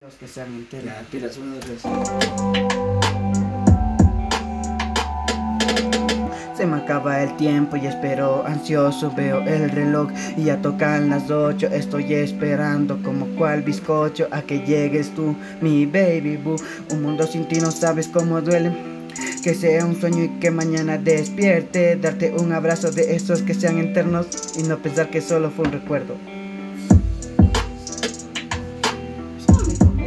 Los que sean. Ya. Se me acaba el tiempo y espero ansioso Veo el reloj y ya tocan las ocho. Estoy esperando como cual bizcocho A que llegues tú, mi baby boo. Un mundo sin ti no sabes cómo duele. Que sea un sueño y que mañana despierte. Darte un abrazo de esos que sean eternos Y no pensar que solo fue un recuerdo.